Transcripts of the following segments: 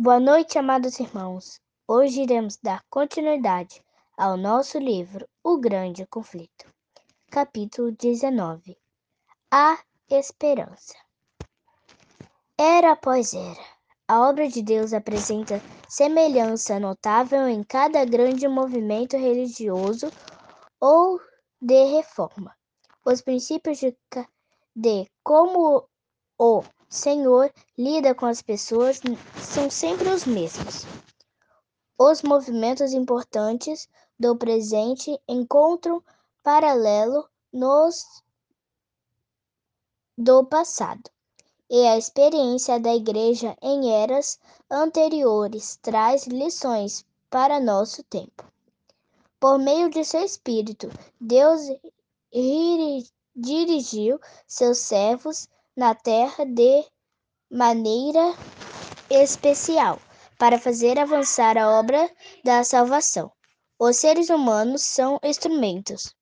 Boa noite, amados irmãos. Hoje iremos dar continuidade ao nosso livro O Grande Conflito, capítulo 19 A Esperança. Era após era. A obra de Deus apresenta semelhança notável em cada grande movimento religioso ou de reforma. Os princípios de, de como o Senhor lida com as pessoas são sempre os mesmos. Os movimentos importantes do presente encontram paralelo nos do passado. E a experiência da Igreja em eras anteriores traz lições para nosso tempo. Por meio de seu Espírito, Deus dirigiu seus servos na terra de maneira especial para fazer avançar a obra da salvação. Os seres humanos são instrumentos.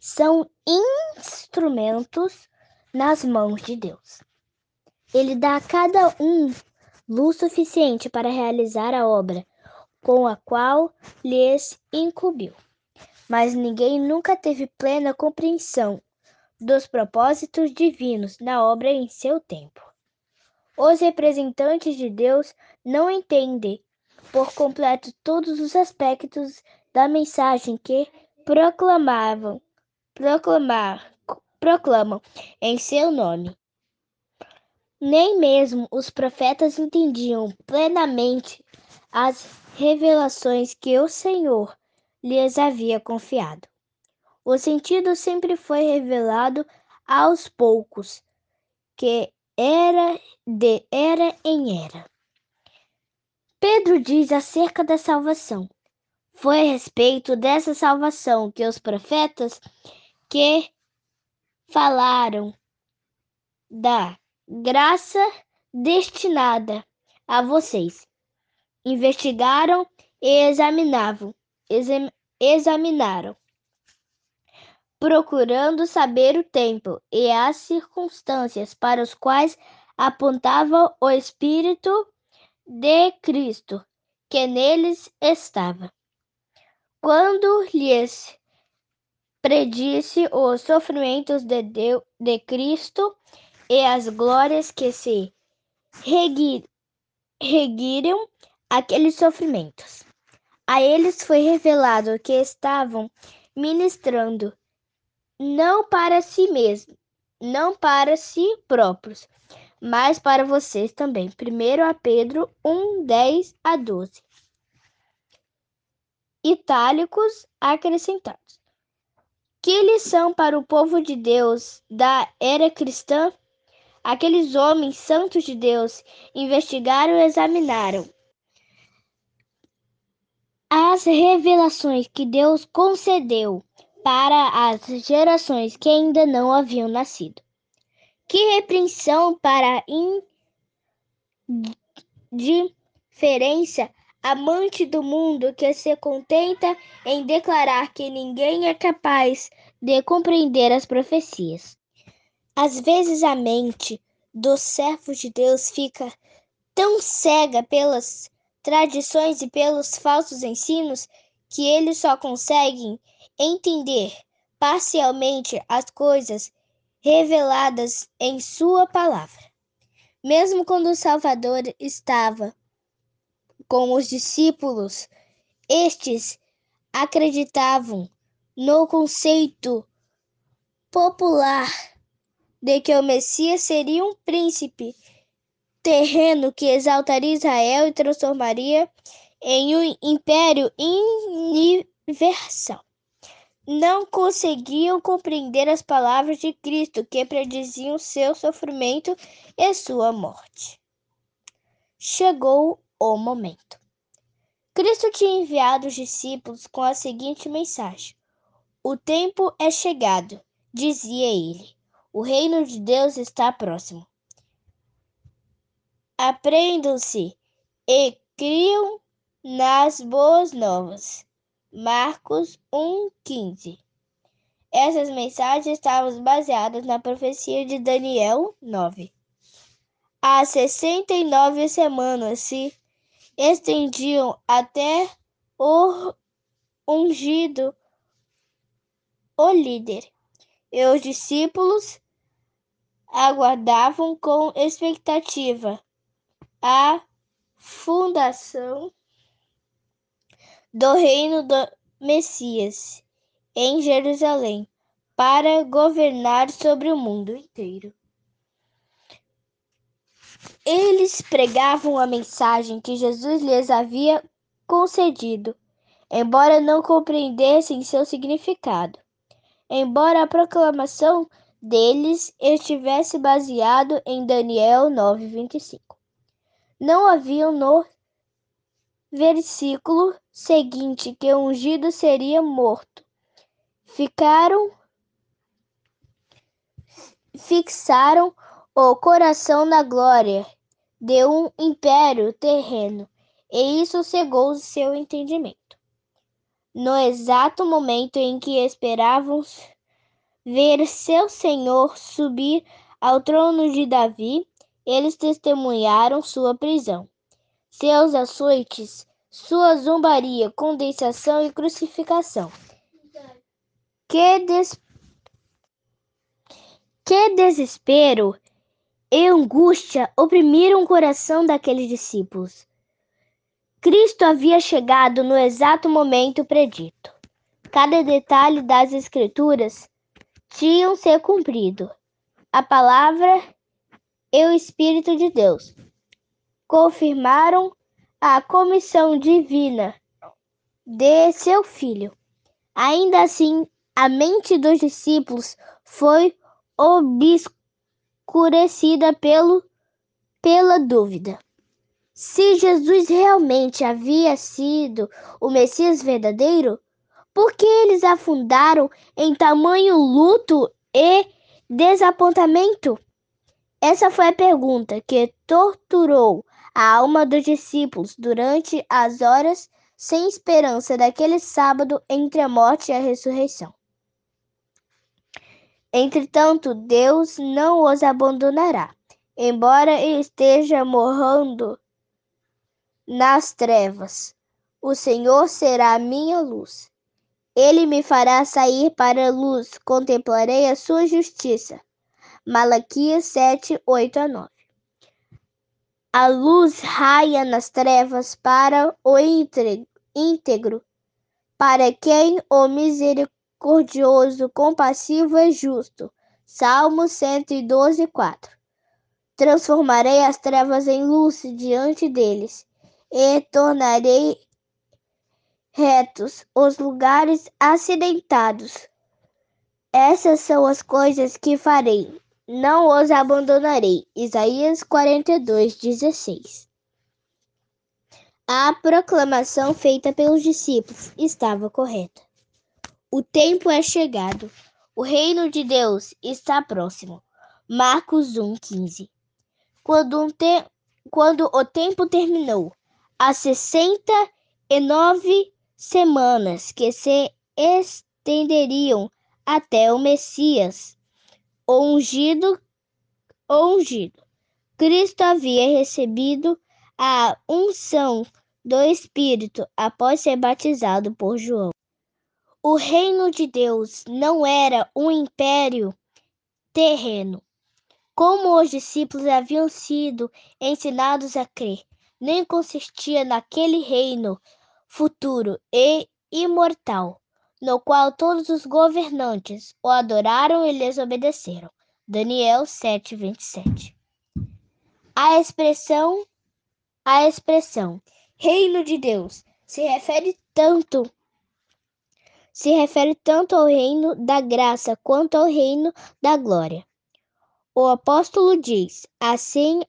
São instrumentos nas mãos de Deus. Ele dá a cada um luz suficiente para realizar a obra com a qual lhes incumbiu. Mas ninguém nunca teve plena compreensão dos propósitos divinos na obra em seu tempo. Os representantes de Deus não entendem por completo todos os aspectos da mensagem que proclamavam, proclamar, proclamam em seu nome. Nem mesmo os profetas entendiam plenamente as revelações que o Senhor lhes havia confiado. O sentido sempre foi revelado aos poucos, que era de era em era. Pedro diz acerca da salvação. Foi a respeito dessa salvação que os profetas que falaram da graça destinada a vocês investigaram e examinavam, exam, examinaram procurando saber o tempo e as circunstâncias para os quais apontava o Espírito de Cristo que neles estava. Quando lhes predisse os sofrimentos de, Deus, de Cristo e as glórias que se reguiram aqueles sofrimentos. A eles foi revelado que estavam ministrando não para si mesmo, não para si próprios, mas para vocês também. Primeiro a Pedro 1, 10 a 12. Itálicos acrescentados. Que lição para o povo de Deus da era cristã? Aqueles homens santos de Deus investigaram e examinaram as revelações que Deus concedeu para as gerações que ainda não haviam nascido. Que repreensão para a indiferença amante do mundo que se contenta em declarar que ninguém é capaz de compreender as profecias. Às vezes a mente dos servos de Deus fica tão cega pelas tradições e pelos falsos ensinos que eles só conseguem entender parcialmente as coisas reveladas em Sua palavra. Mesmo quando o Salvador estava com os discípulos, estes acreditavam no conceito popular de que o Messias seria um príncipe terreno que exaltaria Israel e transformaria em um império universal não conseguiam compreender as palavras de Cristo que prediziam seu sofrimento e sua morte. Chegou o momento. Cristo tinha enviado os discípulos com a seguinte mensagem: O tempo é chegado, dizia ele. O reino de Deus está próximo. Aprendam-se e criam nas boas novas. Marcos 1:15. Essas mensagens estavam baseadas na profecia de Daniel 9. Há 69 semanas se estendiam até o ungido, o líder. E os discípulos aguardavam com expectativa a fundação do reino do Messias em Jerusalém para governar sobre o mundo inteiro. Eles pregavam a mensagem que Jesus lhes havia concedido, embora não compreendessem seu significado. Embora a proclamação deles estivesse baseado em Daniel 9:25. Não haviam no versículo seguinte que o ungido seria morto. Ficaram fixaram o coração na glória de um império terreno, e isso cegou seu entendimento. No exato momento em que esperavam ver seu senhor subir ao trono de Davi, eles testemunharam sua prisão, seus açoites, sua zombaria, condensação e crucificação. Que, des... que desespero e angústia oprimiram o coração daqueles discípulos. Cristo havia chegado no exato momento predito. Cada detalhe das Escrituras tinham se cumprido. A palavra e o Espírito de Deus confirmaram a comissão divina de seu filho. Ainda assim, a mente dos discípulos foi obscurecida pelo, pela dúvida. Se Jesus realmente havia sido o Messias verdadeiro, por que eles afundaram em tamanho luto e desapontamento? Essa foi a pergunta que torturou a alma dos discípulos durante as horas sem esperança daquele sábado entre a morte e a ressurreição. Entretanto, Deus não os abandonará, embora esteja morrendo nas trevas. O Senhor será a minha luz. Ele me fará sair para a luz, contemplarei a sua justiça. Malaquias 7, 8 a 9. A luz raia nas trevas para o íntegro, para quem o misericordioso, compassivo e justo. Salmo 112, 4. Transformarei as trevas em luz diante deles, e tornarei retos os lugares acidentados. Essas são as coisas que farei, não os abandonarei. Isaías 42, 16. A proclamação feita pelos discípulos estava correta. O tempo é chegado. O reino de Deus está próximo. Marcos 1, 15. Quando, um te... Quando o tempo terminou, e nove semanas que se estenderiam até o Messias, ungido, ungido. Cristo havia recebido a unção do Espírito após ser batizado por João. O reino de Deus não era um império terreno, como os discípulos haviam sido ensinados a crer, nem consistia naquele reino futuro e imortal, no qual todos os governantes o adoraram e lhes obedeceram. Daniel 7:27. A expressão a expressão reino de Deus se refere tanto se refere tanto ao reino da graça quanto ao reino da glória. O apóstolo diz: Assim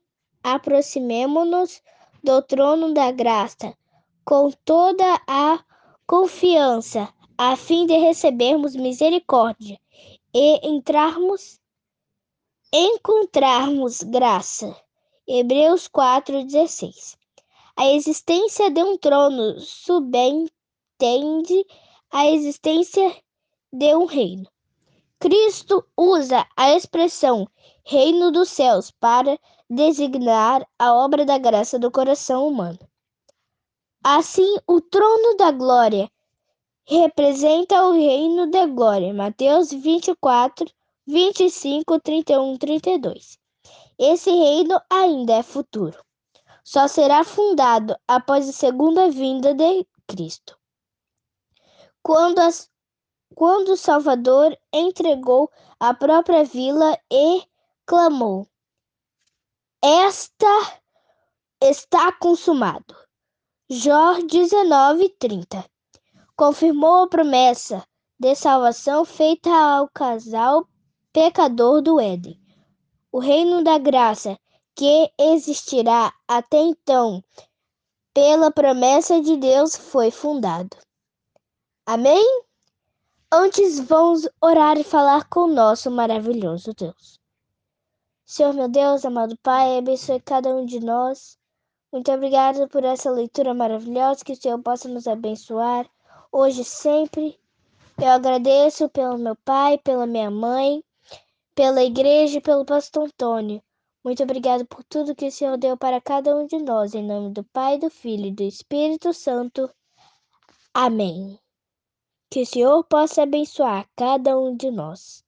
aproximemo-nos do trono da graça com toda a confiança, a fim de recebermos misericórdia e entrarmos encontrarmos graça. Hebreus 4:16. A existência de um trono subentende a existência de um reino. Cristo usa a expressão reino dos céus para designar a obra da graça do coração humano. Assim, o trono da glória representa o reino da glória. Mateus 24, 25, 31, 32. Esse reino ainda é futuro. Só será fundado após a segunda vinda de Cristo. Quando, as, quando o Salvador entregou a própria vila e clamou: Esta está consumado. Jó 19:30 confirmou a promessa de salvação feita ao casal pecador do Éden. O reino da graça, que existirá até então, pela promessa de Deus, foi fundado. Amém? Antes vamos orar e falar com o nosso maravilhoso Deus. Senhor meu Deus, amado Pai, abençoe cada um de nós. Muito obrigado por essa leitura maravilhosa, que o Senhor possa nos abençoar hoje e sempre. Eu agradeço pelo meu pai, pela minha mãe, pela igreja e pelo pastor Antônio. Muito obrigado por tudo que o Senhor deu para cada um de nós, em nome do Pai, do Filho e do Espírito Santo. Amém. Que o Senhor possa abençoar cada um de nós.